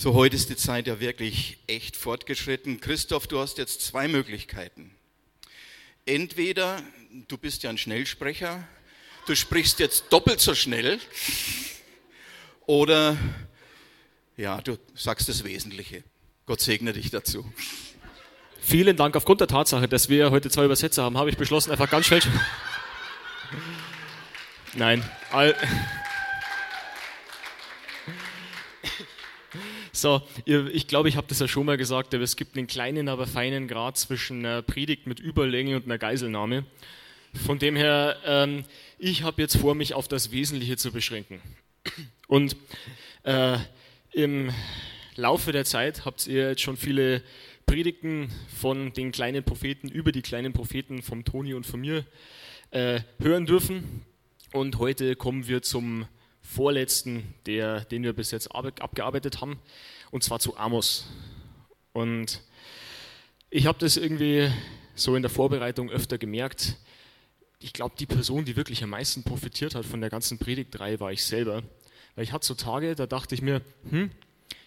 So, heute ist die Zeit ja wirklich echt fortgeschritten. Christoph, du hast jetzt zwei Möglichkeiten. Entweder du bist ja ein Schnellsprecher, du sprichst jetzt doppelt so schnell, oder ja, du sagst das Wesentliche. Gott segne dich dazu. Vielen Dank. Aufgrund der Tatsache, dass wir heute zwei Übersetzer haben, habe ich beschlossen, einfach ganz schnell. Nein. All So, ich glaube, ich habe das ja schon mal gesagt, aber es gibt einen kleinen, aber feinen Grad zwischen einer Predigt mit Überlänge und einer Geiselnahme. Von dem her, ähm, ich habe jetzt vor, mich auf das Wesentliche zu beschränken. Und äh, im Laufe der Zeit habt ihr jetzt schon viele Predigten von den kleinen Propheten über die kleinen Propheten vom Toni und von mir äh, hören dürfen. Und heute kommen wir zum vorletzten, der, den wir bis jetzt abgearbeitet haben, und zwar zu Amos. Und ich habe das irgendwie so in der Vorbereitung öfter gemerkt. Ich glaube, die Person, die wirklich am meisten profitiert hat von der ganzen Predigtreihe, war ich selber. Weil ich hatte so Tage, da dachte ich mir, hm,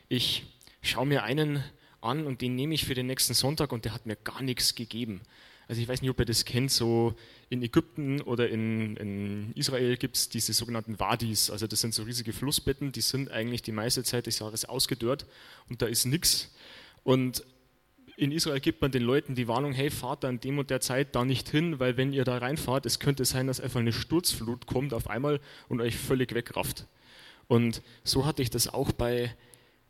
ich schaue mir einen an und den nehme ich für den nächsten Sonntag und der hat mir gar nichts gegeben. Also ich weiß nicht, ob ihr das kennt, so in Ägypten oder in, in Israel gibt es diese sogenannten Wadis. Also das sind so riesige Flussbetten, die sind eigentlich die meiste Zeit des Jahres ausgedörrt und da ist nichts. Und in Israel gibt man den Leuten die Warnung, hey, fahrt da in dem und der Zeit da nicht hin, weil wenn ihr da reinfahrt, es könnte sein, dass einfach eine Sturzflut kommt auf einmal und euch völlig wegrafft. Und so hatte ich das auch bei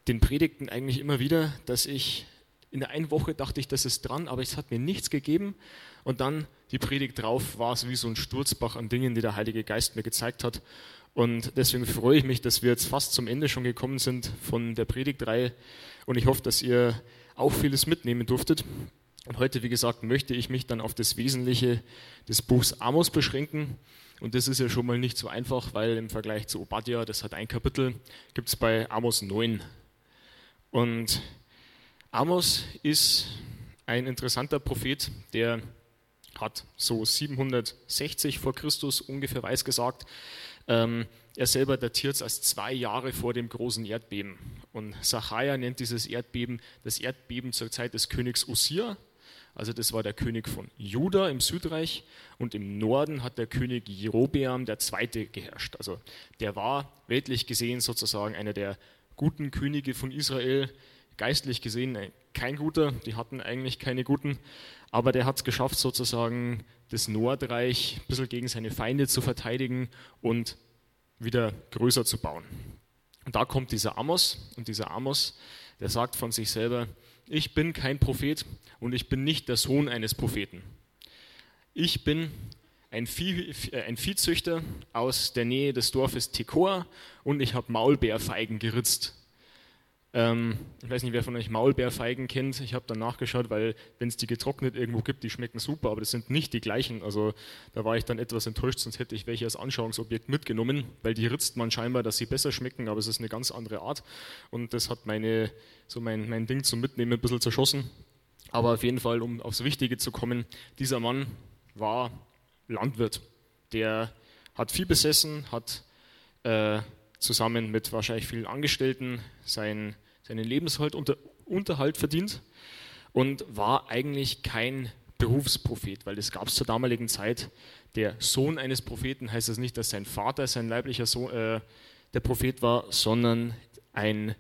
den Predigten eigentlich immer wieder, dass ich in der einen Woche dachte ich, das ist dran, aber es hat mir nichts gegeben. Und dann die Predigt drauf war es wie so ein Sturzbach an Dingen, die der Heilige Geist mir gezeigt hat. Und deswegen freue ich mich, dass wir jetzt fast zum Ende schon gekommen sind von der Predigtreihe. Und ich hoffe, dass ihr auch vieles mitnehmen durftet. Und heute, wie gesagt, möchte ich mich dann auf das Wesentliche des Buchs Amos beschränken. Und das ist ja schon mal nicht so einfach, weil im Vergleich zu Obadja, das hat ein Kapitel, gibt es bei Amos neun. Und Amos ist ein interessanter Prophet, der hat so 760 vor Christus ungefähr weiß gesagt. Ähm, er selber datiert es als zwei Jahre vor dem großen Erdbeben. Und Sacharja nennt dieses Erdbeben das Erdbeben zur Zeit des Königs Usia. Also das war der König von Juda im Südreich und im Norden hat der König Jerobeam der Zweite geherrscht. Also der war weltlich gesehen sozusagen einer der guten Könige von Israel, geistlich gesehen kein guter, die hatten eigentlich keine guten, aber der hat es geschafft, sozusagen das Nordreich ein bisschen gegen seine Feinde zu verteidigen und wieder größer zu bauen. Und da kommt dieser Amos und dieser Amos, der sagt von sich selber, ich bin kein Prophet und ich bin nicht der Sohn eines Propheten. Ich bin ein, Vieh, äh, ein Viehzüchter aus der Nähe des Dorfes Tekoa und ich habe Maulbeerfeigen geritzt. Ähm, ich weiß nicht, wer von euch Maulbeerfeigen kennt. Ich habe dann nachgeschaut, weil wenn es die getrocknet irgendwo gibt, die schmecken super, aber das sind nicht die gleichen. Also da war ich dann etwas enttäuscht, sonst hätte ich welche als Anschauungsobjekt mitgenommen, weil die ritzt man scheinbar, dass sie besser schmecken, aber es ist eine ganz andere Art. Und das hat meine, so mein, mein Ding zum Mitnehmen ein bisschen zerschossen. Aber auf jeden Fall, um aufs Wichtige zu kommen, dieser Mann war Landwirt. Der hat viel besessen, hat äh, zusammen mit wahrscheinlich vielen Angestellten sein, seinen Lebensunterhalt verdient und war eigentlich kein Berufsprophet, weil das gab es zur damaligen Zeit. Der Sohn eines Propheten heißt das nicht, dass sein Vater, sein leiblicher Sohn, äh, der Prophet war, sondern ein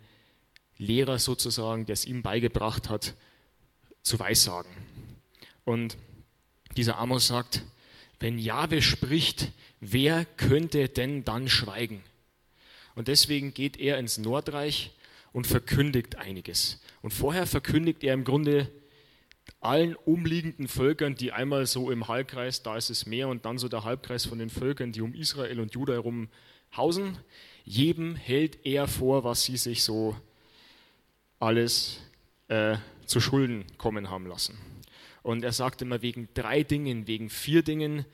Lehrer sozusagen, der es ihm beigebracht hat, zu weissagen. Und dieser Amos sagt, wenn Jahwe spricht, wer könnte denn dann schweigen? Und deswegen geht er ins Nordreich und verkündigt einiges. Und vorher verkündigt er im Grunde allen umliegenden Völkern, die einmal so im Halbkreis, da ist es Meer, und dann so der Halbkreis von den Völkern, die um Israel und Juda herum hausen, jedem hält er vor, was sie sich so alles äh, zu Schulden kommen haben lassen. Und er sagt immer, wegen drei Dingen, wegen vier Dingen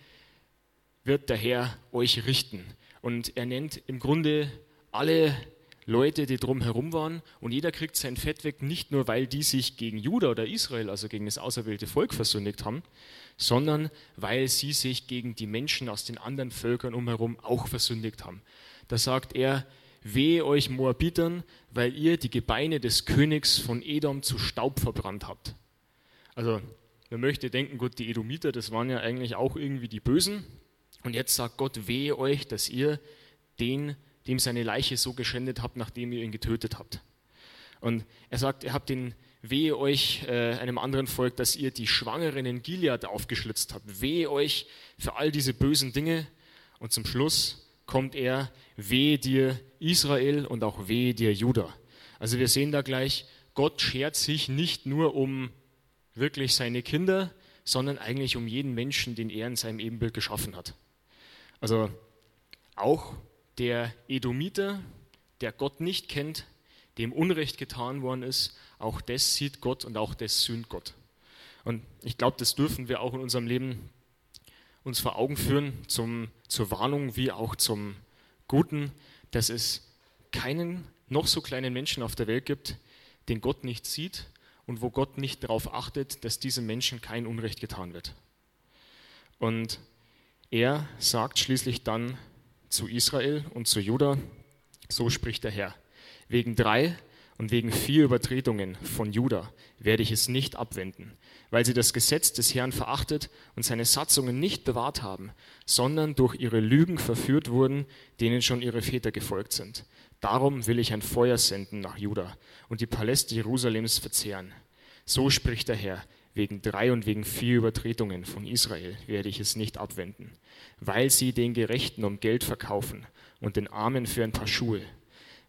wird der Herr euch richten. Und er nennt im Grunde alle Leute, die drumherum waren, und jeder kriegt sein Fett weg, nicht nur weil die sich gegen Juda oder Israel, also gegen das auserwählte Volk, versündigt haben, sondern weil sie sich gegen die Menschen aus den anderen Völkern umherum auch versündigt haben. Da sagt er, wehe euch Moabitern, weil ihr die Gebeine des Königs von Edom zu Staub verbrannt habt. Also man möchte denken, gut, die Edomiter, das waren ja eigentlich auch irgendwie die Bösen. Und jetzt sagt Gott, wehe euch, dass ihr den, dem seine Leiche so geschändet habt, nachdem ihr ihn getötet habt. Und er sagt, ihr habt den, wehe euch äh, einem anderen Volk, dass ihr die Schwangeren in Gilead aufgeschlitzt habt. Wehe euch für all diese bösen Dinge. Und zum Schluss kommt er, wehe dir Israel und auch wehe dir Juda. Also wir sehen da gleich, Gott schert sich nicht nur um wirklich seine Kinder, sondern eigentlich um jeden Menschen, den er in seinem Ebenbild geschaffen hat. Also auch der Edomiter, der Gott nicht kennt, dem Unrecht getan worden ist, auch das sieht Gott und auch das sühnt Gott. Und ich glaube, das dürfen wir auch in unserem Leben uns vor Augen führen, zum, zur Warnung wie auch zum Guten, dass es keinen noch so kleinen Menschen auf der Welt gibt, den Gott nicht sieht und wo Gott nicht darauf achtet, dass diesem Menschen kein Unrecht getan wird. Und er sagt schließlich dann zu Israel und zu Juda, so spricht der Herr, wegen drei und wegen vier Übertretungen von Juda werde ich es nicht abwenden, weil sie das Gesetz des Herrn verachtet und seine Satzungen nicht bewahrt haben, sondern durch ihre Lügen verführt wurden, denen schon ihre Väter gefolgt sind. Darum will ich ein Feuer senden nach Juda und die Paläste Jerusalems verzehren. So spricht der Herr, wegen drei und wegen vier Übertretungen von Israel werde ich es nicht abwenden, weil sie den Gerechten um Geld verkaufen und den Armen für ein paar Schuhe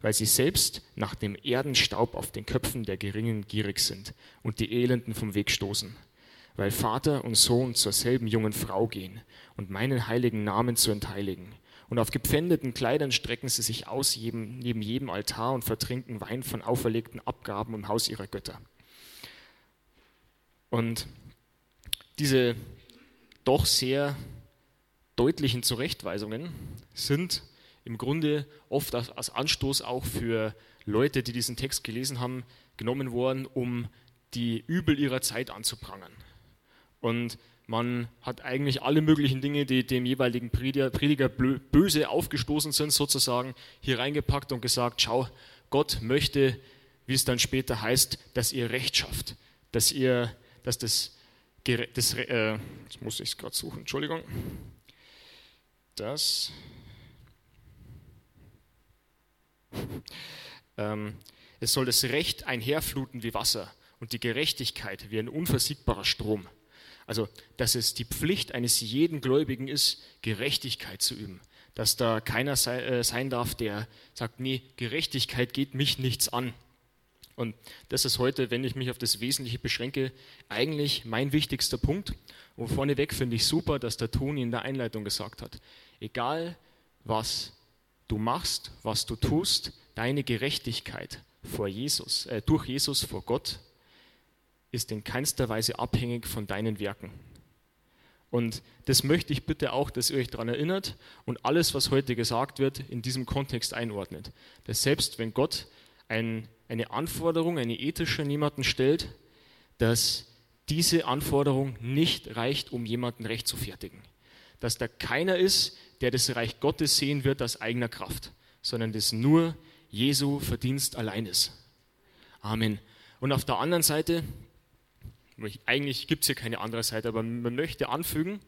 weil sie selbst nach dem Erdenstaub auf den Köpfen der Geringen gierig sind und die Elenden vom Weg stoßen, weil Vater und Sohn zur selben jungen Frau gehen und meinen heiligen Namen zu entheiligen. Und auf gepfändeten Kleidern strecken sie sich aus neben jedem Altar und vertrinken Wein von auferlegten Abgaben im Haus ihrer Götter. Und diese doch sehr deutlichen Zurechtweisungen sind im Grunde oft als Anstoß auch für Leute, die diesen Text gelesen haben, genommen worden, um die Übel ihrer Zeit anzuprangern. Und man hat eigentlich alle möglichen Dinge, die dem jeweiligen Prediger, böse aufgestoßen sind, sozusagen hier reingepackt und gesagt, schau, Gott möchte, wie es dann später heißt, dass ihr Recht schafft, dass ihr, dass das, das äh, jetzt muss ich es gerade suchen, Entschuldigung, das ähm, es soll das Recht einherfluten wie Wasser und die Gerechtigkeit wie ein unversiegbarer Strom. Also, dass es die Pflicht eines jeden Gläubigen ist, Gerechtigkeit zu üben. Dass da keiner äh, sein darf, der sagt, nee, Gerechtigkeit geht mich nichts an. Und das ist heute, wenn ich mich auf das Wesentliche beschränke, eigentlich mein wichtigster Punkt. Und vorneweg finde ich super, dass der Toni in der Einleitung gesagt hat, egal was du machst, was du tust, deine Gerechtigkeit vor Jesus, äh, durch Jesus vor Gott, ist in keinster Weise abhängig von deinen Werken. Und das möchte ich bitte auch, dass ihr euch daran erinnert und alles, was heute gesagt wird, in diesem Kontext einordnet. Dass selbst wenn Gott ein, eine Anforderung, eine ethische an jemanden stellt, dass diese Anforderung nicht reicht, um jemanden recht zu fertigen. Dass da keiner ist, der das Reich Gottes sehen wird aus eigener Kraft, sondern das nur Jesu Verdienst allein ist. Amen. Und auf der anderen Seite, eigentlich gibt es hier keine andere Seite, aber man möchte anfügen,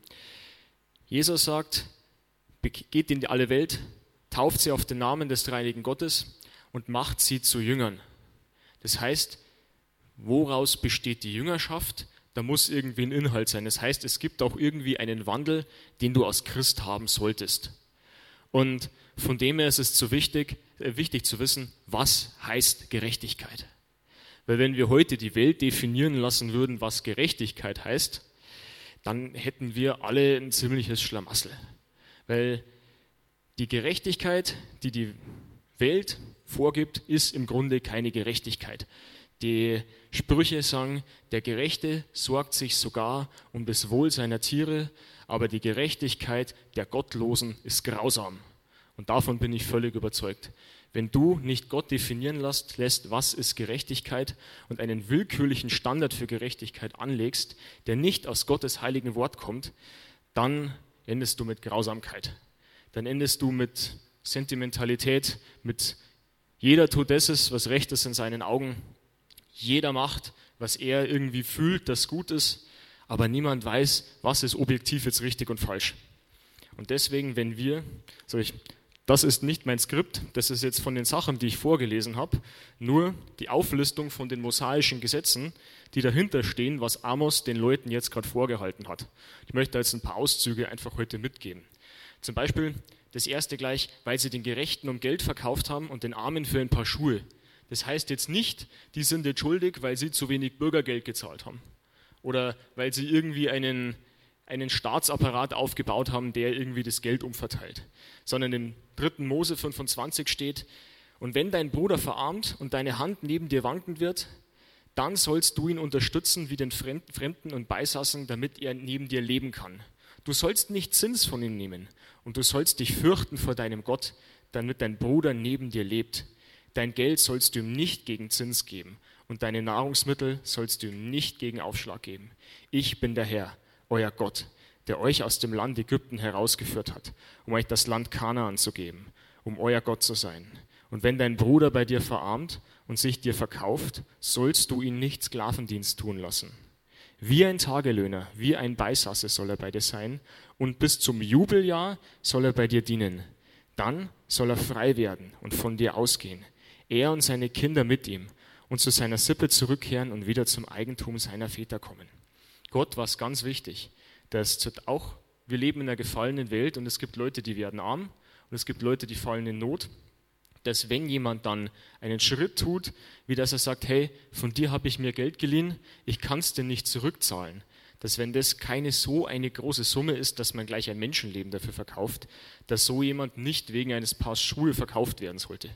Jesus sagt, geht in alle Welt, tauft sie auf den Namen des dreinigen Gottes und macht sie zu Jüngern. Das heißt, woraus besteht die Jüngerschaft? da muss irgendwie ein Inhalt sein. Das heißt, es gibt auch irgendwie einen Wandel, den du als Christ haben solltest. Und von dem her ist es zu wichtig, äh, wichtig zu wissen, was heißt Gerechtigkeit. Weil wenn wir heute die Welt definieren lassen würden, was Gerechtigkeit heißt, dann hätten wir alle ein ziemliches Schlamassel. Weil die Gerechtigkeit, die die Welt vorgibt, ist im Grunde keine Gerechtigkeit. Die Sprüche sagen, der Gerechte sorgt sich sogar um das Wohl seiner Tiere, aber die Gerechtigkeit der Gottlosen ist grausam. Und davon bin ich völlig überzeugt. Wenn du nicht Gott definieren lässt, lässt, was ist Gerechtigkeit und einen willkürlichen Standard für Gerechtigkeit anlegst, der nicht aus Gottes heiligen Wort kommt, dann endest du mit Grausamkeit. Dann endest du mit Sentimentalität, mit jeder tut das, was recht ist in seinen Augen. Jeder macht, was er irgendwie fühlt, das gut ist, aber niemand weiß, was ist objektiv jetzt richtig und falsch. Und deswegen, wenn wir, so ich, das ist nicht mein Skript, das ist jetzt von den Sachen, die ich vorgelesen habe, nur die Auflistung von den mosaischen Gesetzen, die dahinter stehen, was Amos den Leuten jetzt gerade vorgehalten hat. Ich möchte jetzt ein paar Auszüge einfach heute mitgeben. Zum Beispiel das erste gleich, weil sie den Gerechten um Geld verkauft haben und den Armen für ein paar Schuhe. Das heißt jetzt nicht, die sind jetzt schuldig, weil sie zu wenig Bürgergeld gezahlt haben oder weil sie irgendwie einen, einen Staatsapparat aufgebaut haben, der irgendwie das Geld umverteilt, sondern im 3. Mose 25 steht, und wenn dein Bruder verarmt und deine Hand neben dir wankend wird, dann sollst du ihn unterstützen wie den Fremden und Beisassen, damit er neben dir leben kann. Du sollst nicht Zins von ihm nehmen und du sollst dich fürchten vor deinem Gott, damit dein Bruder neben dir lebt. Dein Geld sollst du ihm nicht gegen Zins geben und deine Nahrungsmittel sollst du ihm nicht gegen Aufschlag geben. Ich bin der Herr, euer Gott, der euch aus dem Land Ägypten herausgeführt hat, um euch das Land Kanaan zu geben, um euer Gott zu sein. Und wenn dein Bruder bei dir verarmt und sich dir verkauft, sollst du ihn nicht Sklavendienst tun lassen. Wie ein Tagelöhner, wie ein Beisasse soll er bei dir sein, und bis zum Jubeljahr soll er bei dir dienen. Dann soll er frei werden und von dir ausgehen, er und seine Kinder mit ihm, und zu seiner Sippe zurückkehren und wieder zum Eigentum seiner Väter kommen. Gott war es ganz wichtig, dass auch wir leben in einer gefallenen Welt und es gibt Leute, die werden arm und es gibt Leute, die fallen in Not dass wenn jemand dann einen Schritt tut, wie dass er sagt, hey, von dir habe ich mir Geld geliehen, ich kann es dir nicht zurückzahlen, dass wenn das keine so eine große Summe ist, dass man gleich ein Menschenleben dafür verkauft, dass so jemand nicht wegen eines Paars Schuhe verkauft werden sollte.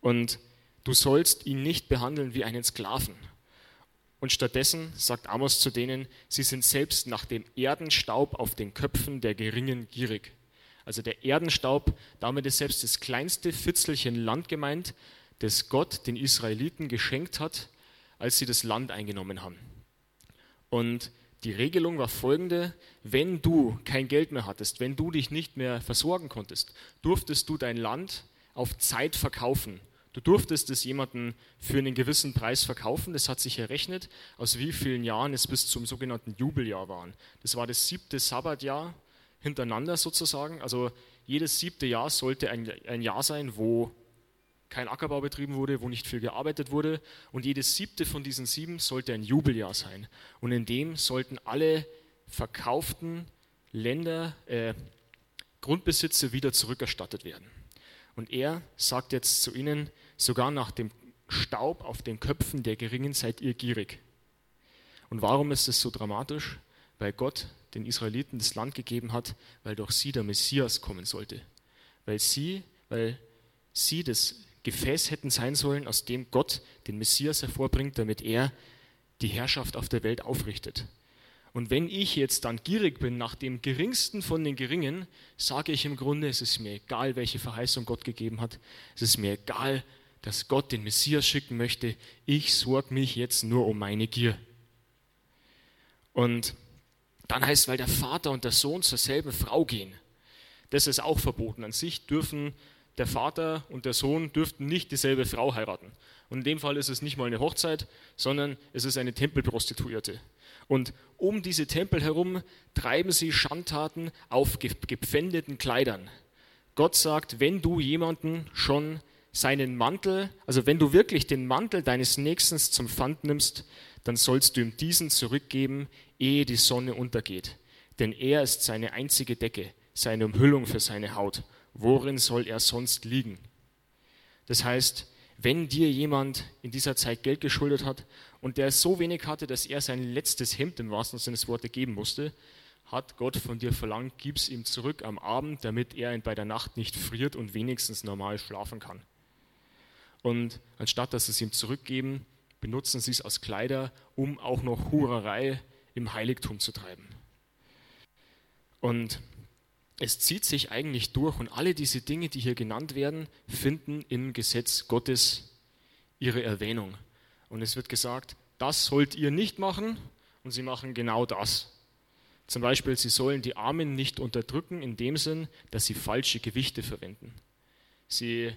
Und du sollst ihn nicht behandeln wie einen Sklaven. Und stattdessen sagt Amos zu denen, sie sind selbst nach dem Erdenstaub auf den Köpfen der Geringen gierig. Also der Erdenstaub, damit ist selbst das kleinste Fitzelchen Land gemeint, das Gott den Israeliten geschenkt hat, als sie das Land eingenommen haben. Und die Regelung war folgende, wenn du kein Geld mehr hattest, wenn du dich nicht mehr versorgen konntest, durftest du dein Land auf Zeit verkaufen. Du durftest es jemandem für einen gewissen Preis verkaufen. Das hat sich errechnet, aus wie vielen Jahren es bis zum sogenannten Jubeljahr waren. Das war das siebte Sabbatjahr hintereinander sozusagen. Also jedes siebte Jahr sollte ein, ein Jahr sein, wo kein Ackerbau betrieben wurde, wo nicht viel gearbeitet wurde. Und jedes siebte von diesen sieben sollte ein Jubeljahr sein. Und in dem sollten alle verkauften Länder, äh, Grundbesitze wieder zurückerstattet werden. Und er sagt jetzt zu ihnen, sogar nach dem Staub auf den Köpfen der Geringen seid ihr gierig. Und warum ist es so dramatisch? Weil Gott den Israeliten das Land gegeben hat, weil durch sie der Messias kommen sollte. Weil sie, weil sie das Gefäß hätten sein sollen, aus dem Gott den Messias hervorbringt, damit er die Herrschaft auf der Welt aufrichtet. Und wenn ich jetzt dann gierig bin nach dem geringsten von den Geringen, sage ich im Grunde, es ist mir egal, welche Verheißung Gott gegeben hat. Es ist mir egal, dass Gott den Messias schicken möchte. Ich sorge mich jetzt nur um meine Gier. Und dann heißt es, weil der Vater und der Sohn zur selben Frau gehen. Das ist auch verboten. An sich dürfen der Vater und der Sohn dürften nicht dieselbe Frau heiraten. Und in dem Fall ist es nicht mal eine Hochzeit, sondern es ist eine Tempelprostituierte. Und um diese Tempel herum treiben sie Schandtaten auf gepfändeten Kleidern. Gott sagt, wenn du jemanden schon seinen Mantel, also wenn du wirklich den Mantel deines Nächsten zum Pfand nimmst, dann sollst du ihm diesen zurückgeben, ehe die Sonne untergeht. Denn er ist seine einzige Decke, seine Umhüllung für seine Haut. Worin soll er sonst liegen? Das heißt, wenn dir jemand in dieser Zeit Geld geschuldet hat und der so wenig hatte, dass er sein letztes Hemd im wahrsten Sinne des Wortes geben musste, hat Gott von dir verlangt, gib's ihm zurück am Abend, damit er bei der Nacht nicht friert und wenigstens normal schlafen kann. Und anstatt dass sie es ihm zurückgeben, benutzen sie es als Kleider, um auch noch Hurerei im Heiligtum zu treiben. Und es zieht sich eigentlich durch und alle diese Dinge, die hier genannt werden, finden im Gesetz Gottes ihre Erwähnung. Und es wird gesagt, das sollt ihr nicht machen und sie machen genau das. Zum Beispiel, sie sollen die Armen nicht unterdrücken in dem Sinn, dass sie falsche Gewichte verwenden. Sie,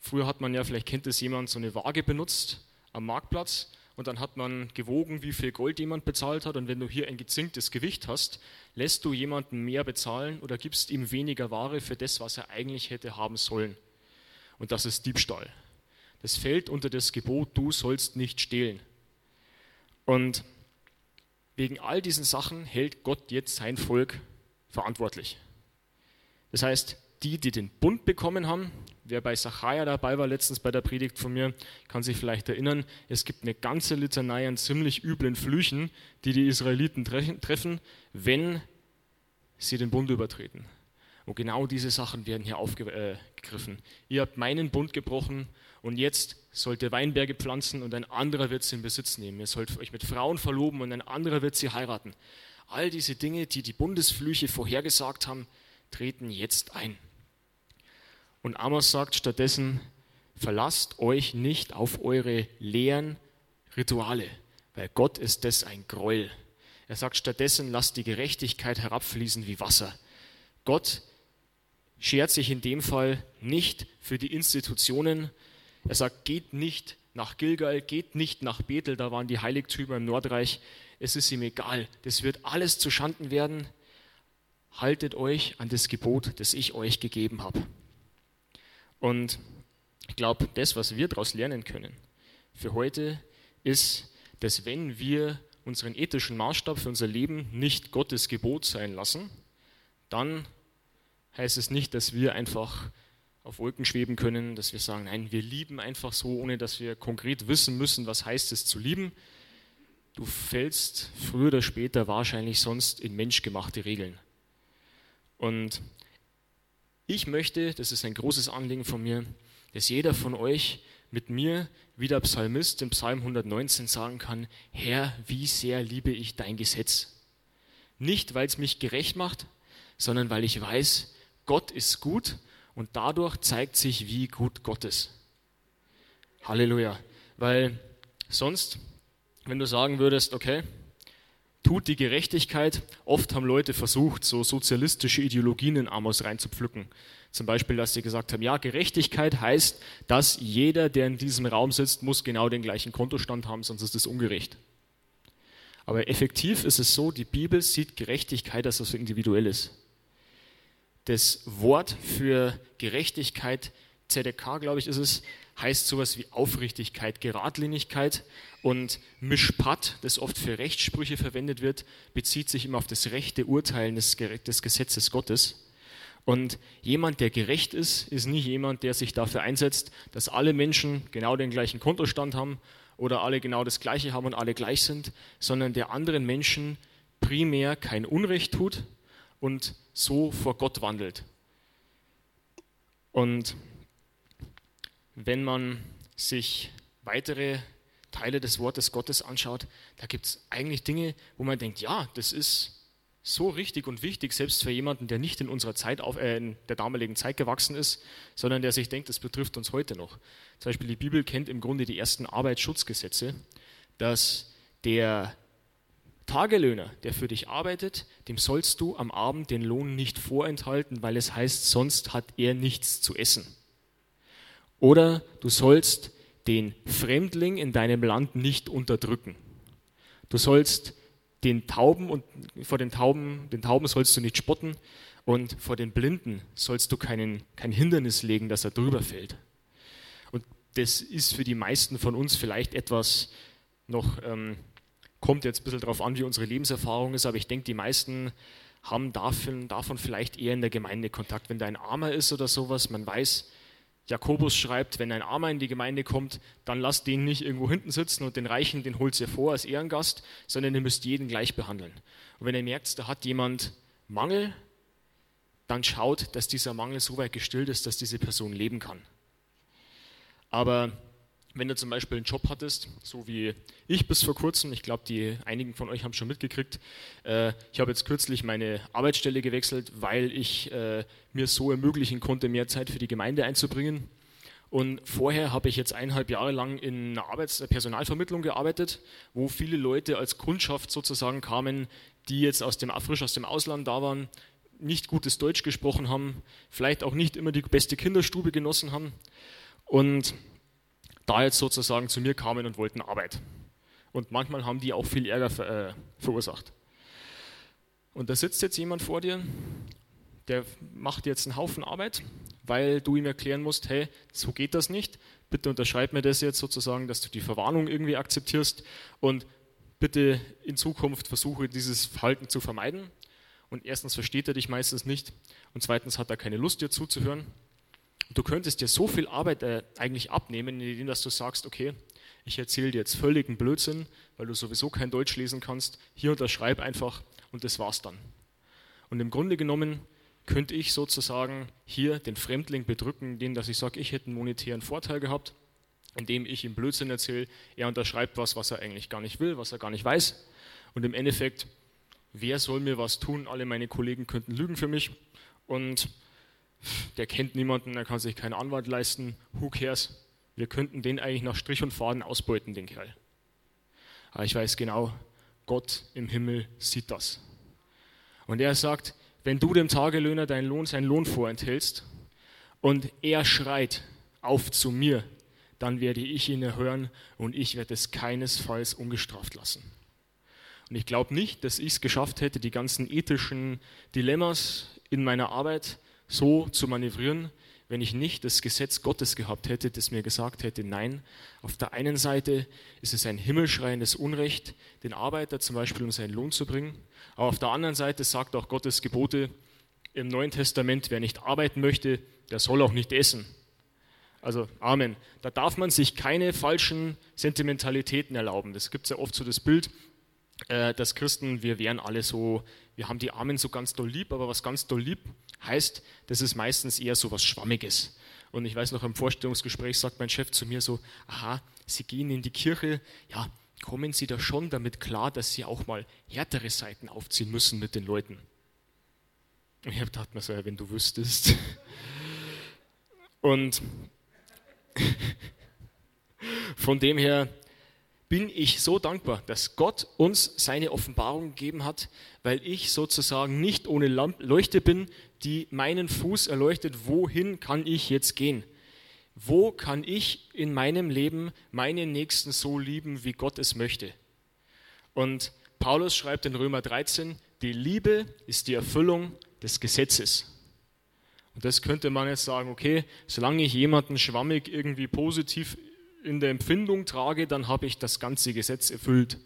früher hat man ja, vielleicht kennt es jemand, so eine Waage benutzt am Marktplatz und dann hat man gewogen, wie viel Gold jemand bezahlt hat und wenn du hier ein gezinktes Gewicht hast, lässt du jemanden mehr bezahlen oder gibst ihm weniger Ware für das, was er eigentlich hätte haben sollen. Und das ist Diebstahl. Das fällt unter das Gebot, du sollst nicht stehlen. Und wegen all diesen Sachen hält Gott jetzt sein Volk verantwortlich. Das heißt, die, die den Bund bekommen haben, wer bei Sacharja dabei war letztens bei der Predigt von mir, kann sich vielleicht erinnern, es gibt eine ganze Litanei an ziemlich üblen Flüchen, die die Israeliten treffen, wenn sie den Bund übertreten. Und genau diese Sachen werden hier aufgegriffen. Ihr habt meinen Bund gebrochen und jetzt sollt ihr Weinberge pflanzen und ein anderer wird sie in Besitz nehmen. Ihr sollt euch mit Frauen verloben und ein anderer wird sie heiraten. All diese Dinge, die die Bundesflüche vorhergesagt haben, treten jetzt ein. Und Amos sagt stattdessen, verlasst euch nicht auf eure leeren Rituale, weil Gott ist das ein Gräuel. Er sagt stattdessen, lasst die Gerechtigkeit herabfließen wie Wasser. Gott schert sich in dem Fall nicht für die Institutionen. Er sagt, geht nicht nach Gilgal, geht nicht nach Bethel, da waren die Heiligtümer im Nordreich. Es ist ihm egal. Das wird alles zu Schanden werden. Haltet euch an das Gebot, das ich euch gegeben habe. Und ich glaube, das, was wir daraus lernen können für heute, ist, dass wenn wir unseren ethischen Maßstab für unser Leben nicht Gottes Gebot sein lassen, dann heißt es nicht, dass wir einfach auf Wolken schweben können, dass wir sagen, nein, wir lieben einfach so, ohne dass wir konkret wissen müssen, was heißt es zu lieben. Du fällst früher oder später wahrscheinlich sonst in menschgemachte Regeln. Und ich möchte, das ist ein großes Anliegen von mir, dass jeder von euch mit mir, wie der Psalmist im Psalm 119 sagen kann, Herr, wie sehr liebe ich dein Gesetz. Nicht, weil es mich gerecht macht, sondern weil ich weiß, Gott ist gut und dadurch zeigt sich, wie gut Gott ist. Halleluja. Weil sonst, wenn du sagen würdest, okay, tut die Gerechtigkeit, oft haben Leute versucht, so sozialistische Ideologien in Amos reinzupflücken. Zum Beispiel, dass sie gesagt haben, ja, Gerechtigkeit heißt, dass jeder, der in diesem Raum sitzt, muss genau den gleichen Kontostand haben, sonst ist es ungerecht. Aber effektiv ist es so, die Bibel sieht Gerechtigkeit als etwas Individuelles das Wort für Gerechtigkeit, ZDK, glaube ich, ist es, heißt sowas wie Aufrichtigkeit, Geradlinigkeit und Mischpat, das oft für Rechtssprüche verwendet wird, bezieht sich immer auf das rechte Urteilen des, des Gesetzes Gottes. Und jemand, der gerecht ist, ist nicht jemand, der sich dafür einsetzt, dass alle Menschen genau den gleichen Kontostand haben oder alle genau das Gleiche haben und alle gleich sind, sondern der anderen Menschen primär kein Unrecht tut und so vor Gott wandelt. Und wenn man sich weitere Teile des Wortes Gottes anschaut, da gibt es eigentlich Dinge, wo man denkt, ja, das ist so richtig und wichtig, selbst für jemanden, der nicht in unserer Zeit, auf, äh, in der damaligen Zeit gewachsen ist, sondern der sich denkt, das betrifft uns heute noch. Zum Beispiel die Bibel kennt im Grunde die ersten Arbeitsschutzgesetze, dass der Tagelöhner, der für dich arbeitet, dem sollst du am Abend den Lohn nicht vorenthalten, weil es heißt, sonst hat er nichts zu essen. Oder du sollst den Fremdling in deinem Land nicht unterdrücken. Du sollst den Tauben und vor den Tauben, den Tauben sollst du nicht spotten und vor den Blinden sollst du keinen, kein Hindernis legen, dass er drüber fällt. Und das ist für die meisten von uns vielleicht etwas noch ähm, Kommt jetzt ein bisschen darauf an, wie unsere Lebenserfahrung ist, aber ich denke, die meisten haben davon, davon vielleicht eher in der Gemeinde Kontakt. Wenn da ein Armer ist oder sowas, man weiß, Jakobus schreibt, wenn ein Armer in die Gemeinde kommt, dann lasst den nicht irgendwo hinten sitzen und den Reichen, den holt ihr vor als Ehrengast, sondern ihr müsst jeden gleich behandeln. Und wenn ihr merkt, da hat jemand Mangel, dann schaut, dass dieser Mangel so weit gestillt ist, dass diese Person leben kann. Aber wenn du zum Beispiel einen Job hattest, so wie ich bis vor kurzem, ich glaube, die einigen von euch haben schon mitgekriegt, äh, ich habe jetzt kürzlich meine Arbeitsstelle gewechselt, weil ich äh, mir so ermöglichen konnte, mehr Zeit für die Gemeinde einzubringen. Und vorher habe ich jetzt eineinhalb Jahre lang in einer Arbeits Personalvermittlung gearbeitet, wo viele Leute als Kundschaft sozusagen kamen, die jetzt aus dem, frisch aus dem Ausland da waren, nicht gutes Deutsch gesprochen haben, vielleicht auch nicht immer die beste Kinderstube genossen haben und da jetzt sozusagen zu mir kamen und wollten Arbeit. Und manchmal haben die auch viel Ärger ver, äh, verursacht. Und da sitzt jetzt jemand vor dir, der macht jetzt einen Haufen Arbeit, weil du ihm erklären musst, hey, so geht das nicht, bitte unterschreib mir das jetzt sozusagen, dass du die Verwarnung irgendwie akzeptierst und bitte in Zukunft versuche dieses Verhalten zu vermeiden. Und erstens versteht er dich meistens nicht und zweitens hat er keine Lust, dir zuzuhören. Du könntest dir so viel Arbeit äh, eigentlich abnehmen, indem dass du sagst, okay, ich erzähle dir jetzt völligen Blödsinn, weil du sowieso kein Deutsch lesen kannst. Hier unterschreib einfach und das war's dann. Und im Grunde genommen könnte ich sozusagen hier den Fremdling bedrücken, indem dass ich sage, ich hätte einen monetären Vorteil gehabt, indem ich ihm Blödsinn erzähle, er unterschreibt was, was er eigentlich gar nicht will, was er gar nicht weiß. Und im Endeffekt, wer soll mir was tun? Alle meine Kollegen könnten lügen für mich und der kennt niemanden, der kann sich keinen Anwalt leisten, who cares? Wir könnten den eigentlich nach Strich und Faden ausbeuten, den Kerl. Aber ich weiß genau, Gott im Himmel sieht das. Und er sagt, wenn du dem Tagelöhner deinen Lohn, seinen Lohn vorenthältst und er schreit auf zu mir, dann werde ich ihn erhören und ich werde es keinesfalls ungestraft lassen. Und ich glaube nicht, dass ich es geschafft hätte, die ganzen ethischen Dilemmas in meiner Arbeit so zu manövrieren, wenn ich nicht das Gesetz Gottes gehabt hätte, das mir gesagt hätte, nein, auf der einen Seite ist es ein himmelschreiendes Unrecht, den Arbeiter zum Beispiel um seinen Lohn zu bringen, aber auf der anderen Seite sagt auch Gottes Gebote im Neuen Testament, wer nicht arbeiten möchte, der soll auch nicht essen. Also Amen. Da darf man sich keine falschen Sentimentalitäten erlauben. Das gibt es ja oft so das Bild, äh, dass Christen, wir wären alle so, wir haben die Armen so ganz doll lieb, aber was ganz doll lieb heißt, das ist meistens eher so was Schwammiges. Und ich weiß noch, im Vorstellungsgespräch sagt mein Chef zu mir so, aha, Sie gehen in die Kirche, ja, kommen Sie da schon damit klar, dass Sie auch mal härtere Seiten aufziehen müssen mit den Leuten? Ich habe gedacht mir so, ja, wenn du wüsstest. Und von dem her bin ich so dankbar, dass Gott uns seine Offenbarung gegeben hat, weil ich sozusagen nicht ohne Leuchte bin, die meinen Fuß erleuchtet, wohin kann ich jetzt gehen? Wo kann ich in meinem Leben meinen Nächsten so lieben, wie Gott es möchte? Und Paulus schreibt in Römer 13, die Liebe ist die Erfüllung des Gesetzes. Und das könnte man jetzt sagen, okay, solange ich jemanden schwammig irgendwie positiv in der Empfindung trage, dann habe ich das ganze Gesetz erfüllt.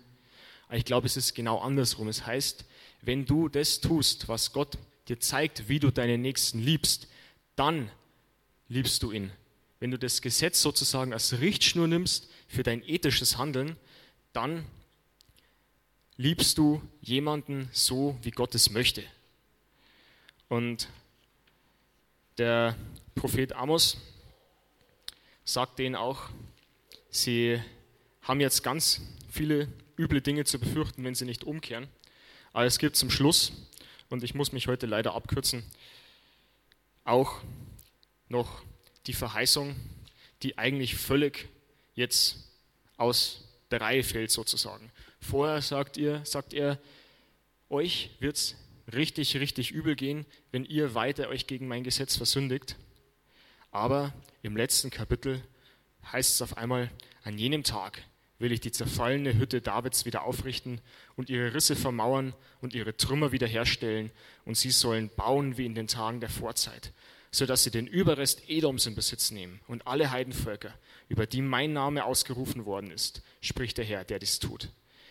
Ich glaube, es ist genau andersrum. Es heißt, wenn du das tust, was Gott dir zeigt, wie du deinen Nächsten liebst, dann liebst du ihn. Wenn du das Gesetz sozusagen als Richtschnur nimmst für dein ethisches Handeln, dann liebst du jemanden so, wie Gott es möchte. Und der Prophet Amos sagt denen auch, Sie haben jetzt ganz viele üble Dinge zu befürchten, wenn sie nicht umkehren. Aber es gibt zum Schluss, und ich muss mich heute leider abkürzen, auch noch die Verheißung, die eigentlich völlig jetzt aus der Reihe fällt sozusagen. Vorher sagt, ihr, sagt er, euch wird es richtig, richtig übel gehen, wenn ihr weiter euch gegen mein Gesetz versündigt. Aber im letzten Kapitel heißt es auf einmal, an jenem Tag will ich die zerfallene Hütte Davids wieder aufrichten und ihre Risse vermauern und ihre Trümmer wiederherstellen, und sie sollen bauen wie in den Tagen der Vorzeit, so dass sie den Überrest Edoms in Besitz nehmen und alle Heidenvölker, über die mein Name ausgerufen worden ist, spricht der Herr, der dies tut.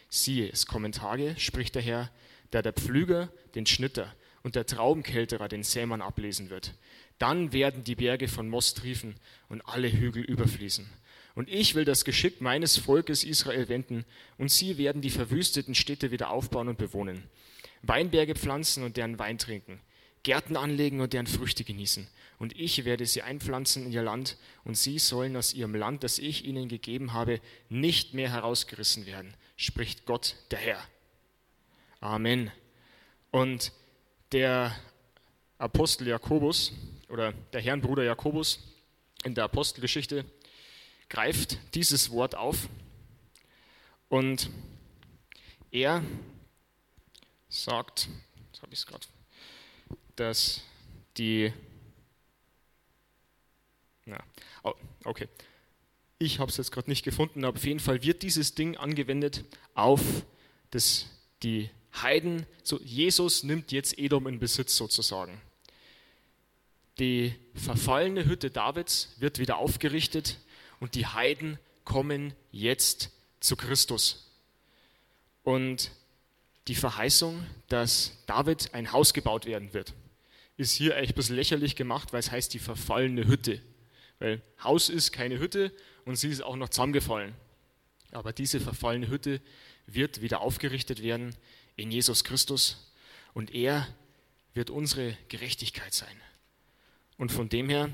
Siehe, es kommen Tage, spricht der Herr, der der Pflüger den Schnitter und der Traubenkälterer den Sämann ablesen wird. Dann werden die Berge von Most triefen und alle Hügel überfließen. Und ich will das Geschick meines Volkes Israel wenden, und sie werden die verwüsteten Städte wieder aufbauen und bewohnen. Weinberge pflanzen und deren Wein trinken, Gärten anlegen und deren Früchte genießen. Und ich werde sie einpflanzen in ihr Land, und sie sollen aus ihrem Land, das ich ihnen gegeben habe, nicht mehr herausgerissen werden, spricht Gott der Herr. Amen. Und der Apostel Jakobus, oder der Herrnbruder Jakobus in der Apostelgeschichte greift dieses Wort auf und er sagt, jetzt habe ich es gerade, dass die... Na, oh, okay. Ich habe es jetzt gerade nicht gefunden, aber auf jeden Fall wird dieses Ding angewendet auf das, die Heiden. So, Jesus nimmt jetzt Edom in Besitz sozusagen. Die verfallene Hütte Davids wird wieder aufgerichtet und die Heiden kommen jetzt zu Christus. Und die Verheißung, dass David ein Haus gebaut werden wird, ist hier eigentlich ein bisschen lächerlich gemacht, weil es heißt die verfallene Hütte. Weil Haus ist keine Hütte und sie ist auch noch zusammengefallen. Aber diese verfallene Hütte wird wieder aufgerichtet werden in Jesus Christus und er wird unsere Gerechtigkeit sein. Und von dem her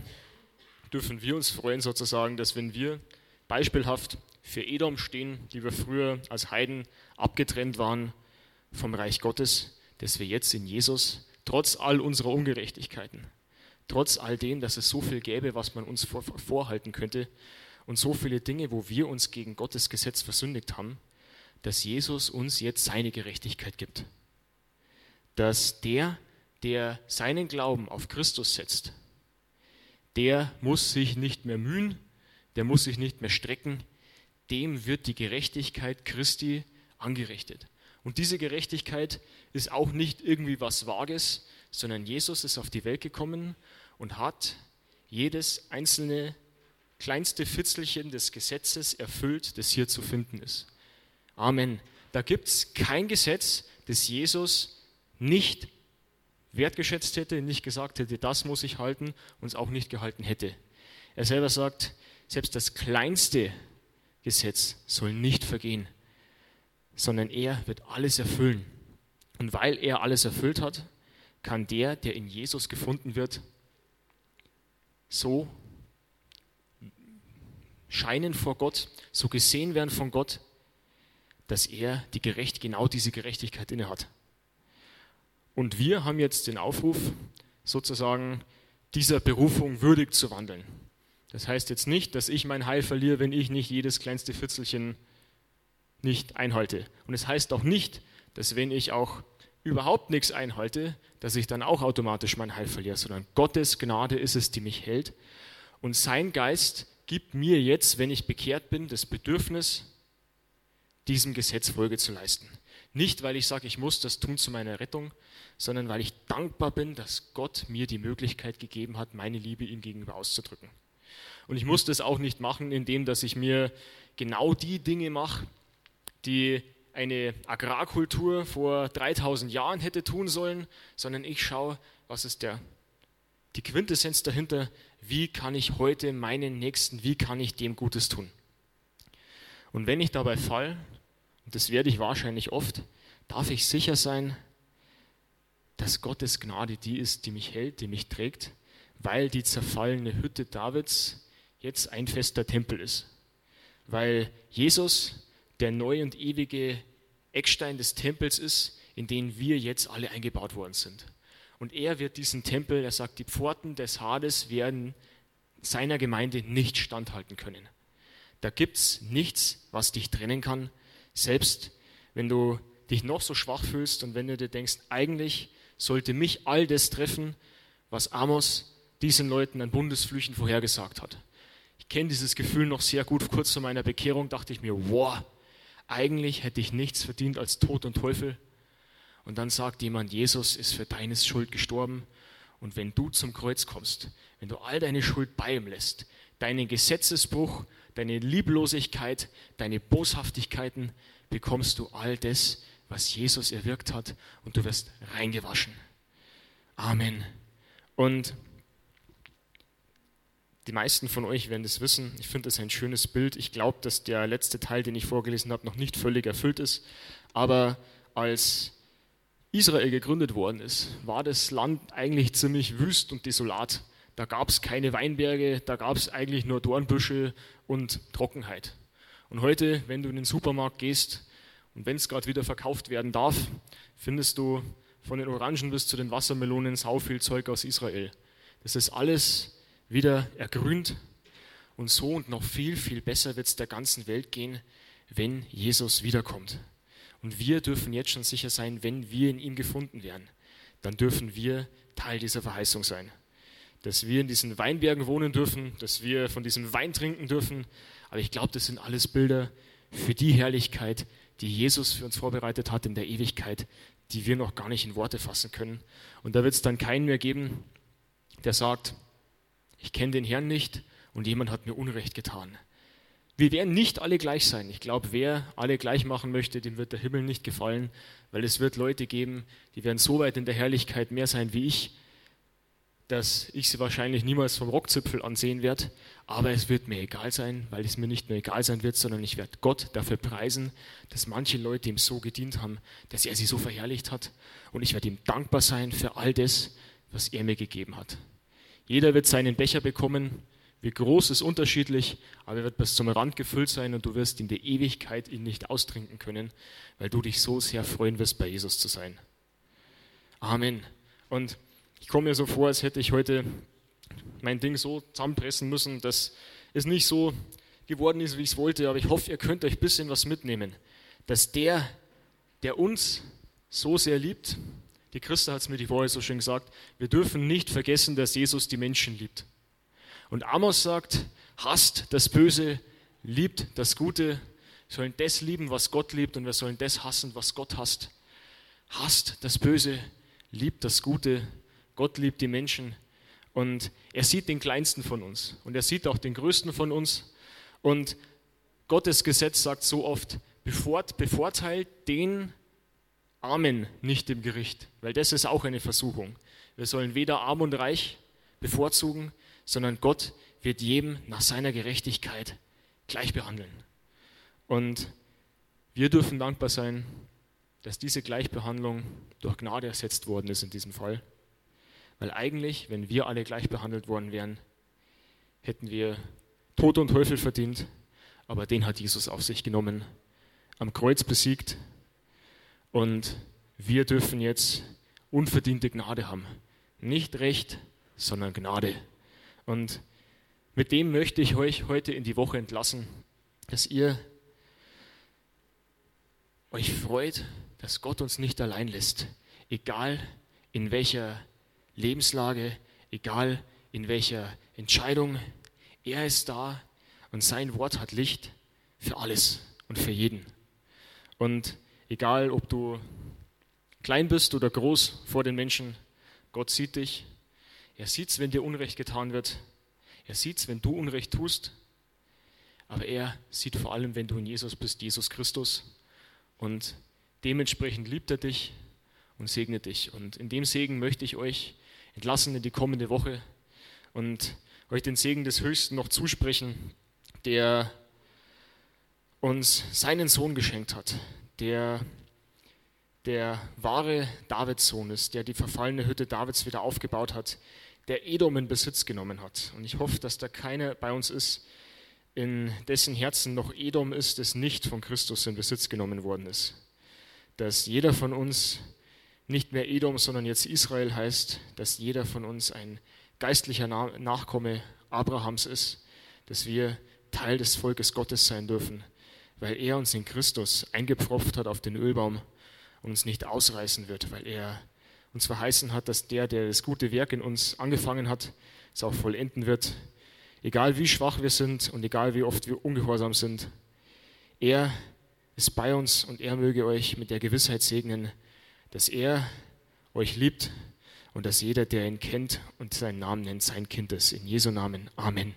dürfen wir uns freuen sozusagen, dass wenn wir beispielhaft für Edom stehen, die wir früher als Heiden abgetrennt waren vom Reich Gottes, dass wir jetzt in Jesus, trotz all unserer Ungerechtigkeiten, trotz all dem, dass es so viel gäbe, was man uns vorhalten könnte und so viele Dinge, wo wir uns gegen Gottes Gesetz versündigt haben, dass Jesus uns jetzt seine Gerechtigkeit gibt. Dass der, der seinen Glauben auf Christus setzt, der muss sich nicht mehr mühen, der muss sich nicht mehr strecken, dem wird die Gerechtigkeit Christi angerichtet. Und diese Gerechtigkeit ist auch nicht irgendwie was Vages, sondern Jesus ist auf die Welt gekommen und hat jedes einzelne kleinste Fitzelchen des Gesetzes erfüllt, das hier zu finden ist. Amen. Da gibt es kein Gesetz, das Jesus nicht wertgeschätzt hätte, nicht gesagt hätte, das muss ich halten und es auch nicht gehalten hätte. Er selber sagt, selbst das kleinste Gesetz soll nicht vergehen, sondern er wird alles erfüllen. Und weil er alles erfüllt hat, kann der, der in Jesus gefunden wird, so scheinen vor Gott, so gesehen werden von Gott, dass er die gerecht, genau diese Gerechtigkeit inne hat. Und wir haben jetzt den Aufruf, sozusagen dieser Berufung würdig zu wandeln. Das heißt jetzt nicht, dass ich mein Heil verliere, wenn ich nicht jedes kleinste Fitzelchen nicht einhalte. Und es heißt auch nicht, dass wenn ich auch überhaupt nichts einhalte, dass ich dann auch automatisch mein Heil verliere, sondern Gottes Gnade ist es, die mich hält. Und sein Geist gibt mir jetzt, wenn ich bekehrt bin, das Bedürfnis, diesem Gesetz Folge zu leisten. Nicht, weil ich sage, ich muss das tun zu meiner Rettung, sondern weil ich dankbar bin, dass Gott mir die Möglichkeit gegeben hat, meine Liebe ihm gegenüber auszudrücken. Und ich muss das auch nicht machen, indem dass ich mir genau die Dinge mache, die eine Agrarkultur vor 3000 Jahren hätte tun sollen, sondern ich schaue, was ist der, die Quintessenz dahinter, wie kann ich heute meinen Nächsten, wie kann ich dem Gutes tun. Und wenn ich dabei fall, und das werde ich wahrscheinlich oft, darf ich sicher sein, dass Gottes Gnade die ist, die mich hält, die mich trägt, weil die zerfallene Hütte Davids jetzt ein fester Tempel ist. Weil Jesus der neue und ewige Eckstein des Tempels ist, in den wir jetzt alle eingebaut worden sind. Und er wird diesen Tempel, er sagt, die Pforten des Hades werden seiner Gemeinde nicht standhalten können. Da gibt es nichts, was dich trennen kann, selbst wenn du dich noch so schwach fühlst und wenn du dir denkst, eigentlich sollte mich all das treffen, was Amos diesen Leuten an Bundesflüchen vorhergesagt hat. Ich kenne dieses Gefühl noch sehr gut. Kurz vor meiner Bekehrung dachte ich mir, wow, eigentlich hätte ich nichts verdient als Tod und Teufel. Und dann sagt jemand, Jesus ist für deines Schuld gestorben. Und wenn du zum Kreuz kommst, wenn du all deine Schuld bei ihm lässt, deinen Gesetzesbruch, deine Lieblosigkeit, deine Boshaftigkeiten, bekommst du all das, was Jesus erwirkt hat und du wirst reingewaschen. Amen. Und die meisten von euch werden das wissen. Ich finde das ein schönes Bild. Ich glaube, dass der letzte Teil, den ich vorgelesen habe, noch nicht völlig erfüllt ist. Aber als Israel gegründet worden ist, war das Land eigentlich ziemlich wüst und desolat. Da gab es keine Weinberge, da gab es eigentlich nur Dornbüsche und Trockenheit. Und heute, wenn du in den Supermarkt gehst und wenn es gerade wieder verkauft werden darf, findest du von den Orangen bis zu den Wassermelonen sau viel Zeug aus Israel. Das ist alles wieder ergrünt und so und noch viel, viel besser wird es der ganzen Welt gehen, wenn Jesus wiederkommt. Und wir dürfen jetzt schon sicher sein, wenn wir in ihm gefunden werden, dann dürfen wir Teil dieser Verheißung sein. Dass wir in diesen Weinbergen wohnen dürfen, dass wir von diesem Wein trinken dürfen. Aber ich glaube, das sind alles Bilder für die Herrlichkeit, die Jesus für uns vorbereitet hat in der Ewigkeit, die wir noch gar nicht in Worte fassen können. Und da wird es dann keinen mehr geben, der sagt, ich kenne den Herrn nicht und jemand hat mir Unrecht getan. Wir werden nicht alle gleich sein. Ich glaube, wer alle gleich machen möchte, dem wird der Himmel nicht gefallen, weil es wird Leute geben, die werden so weit in der Herrlichkeit mehr sein wie ich, dass ich sie wahrscheinlich niemals vom Rockzipfel ansehen werde. Aber es wird mir egal sein, weil es mir nicht nur egal sein wird, sondern ich werde Gott dafür preisen, dass manche Leute ihm so gedient haben, dass er sie so verherrlicht hat. Und ich werde ihm dankbar sein für all das, was er mir gegeben hat. Jeder wird seinen Becher bekommen. Wie groß ist unterschiedlich, aber er wird bis zum Rand gefüllt sein und du wirst in der Ewigkeit ihn nicht austrinken können, weil du dich so sehr freuen wirst, bei Jesus zu sein. Amen. Und ich komme mir so vor, als hätte ich heute mein Ding so zusammenpressen müssen, dass es nicht so geworden ist, wie ich es wollte, aber ich hoffe, ihr könnt euch ein bisschen was mitnehmen, dass der, der uns so sehr liebt, die Christa hat es mir die Woche so schön gesagt, wir dürfen nicht vergessen, dass Jesus die Menschen liebt. Und Amos sagt, hasst das Böse, liebt das Gute, wir sollen das lieben, was Gott liebt und wir sollen das hassen, was Gott hasst. Hasst das Böse, liebt das Gute, Gott liebt die Menschen und er sieht den kleinsten von uns und er sieht auch den größten von uns. Und Gottes Gesetz sagt so oft, bevorteilt den Armen nicht im Gericht, weil das ist auch eine Versuchung. Wir sollen weder arm und reich bevorzugen, sondern Gott wird jedem nach seiner Gerechtigkeit gleich behandeln. Und wir dürfen dankbar sein, dass diese Gleichbehandlung durch Gnade ersetzt worden ist in diesem Fall. Weil eigentlich, wenn wir alle gleich behandelt worden wären, hätten wir Tod und Teufel verdient, aber den hat Jesus auf sich genommen, am Kreuz besiegt und wir dürfen jetzt unverdiente Gnade haben. Nicht Recht, sondern Gnade. Und mit dem möchte ich euch heute in die Woche entlassen, dass ihr euch freut, dass Gott uns nicht allein lässt, egal in welcher Lebenslage, egal in welcher Entscheidung. Er ist da und sein Wort hat Licht für alles und für jeden. Und egal, ob du klein bist oder groß vor den Menschen, Gott sieht dich. Er sieht es, wenn dir Unrecht getan wird. Er sieht es, wenn du Unrecht tust. Aber er sieht vor allem, wenn du in Jesus bist, Jesus Christus. Und dementsprechend liebt er dich und segnet dich. Und in dem Segen möchte ich euch entlassen in die kommende Woche und euch den Segen des Höchsten noch zusprechen, der uns seinen Sohn geschenkt hat, der der wahre Davids-Sohn ist, der die verfallene Hütte Davids wieder aufgebaut hat, der Edom in Besitz genommen hat. Und ich hoffe, dass da keiner bei uns ist, in dessen Herzen noch Edom ist, das nicht von Christus in Besitz genommen worden ist. Dass jeder von uns nicht mehr Edom, sondern jetzt Israel heißt, dass jeder von uns ein geistlicher Nachkomme Abrahams ist, dass wir Teil des Volkes Gottes sein dürfen, weil er uns in Christus eingepfropft hat auf den Ölbaum und uns nicht ausreißen wird, weil er uns verheißen hat, dass der, der das gute Werk in uns angefangen hat, es auch vollenden wird, egal wie schwach wir sind und egal wie oft wir ungehorsam sind. Er ist bei uns und er möge euch mit der Gewissheit segnen, dass er euch liebt und dass jeder, der ihn kennt und seinen Namen nennt, sein Kind ist. In Jesu Namen. Amen.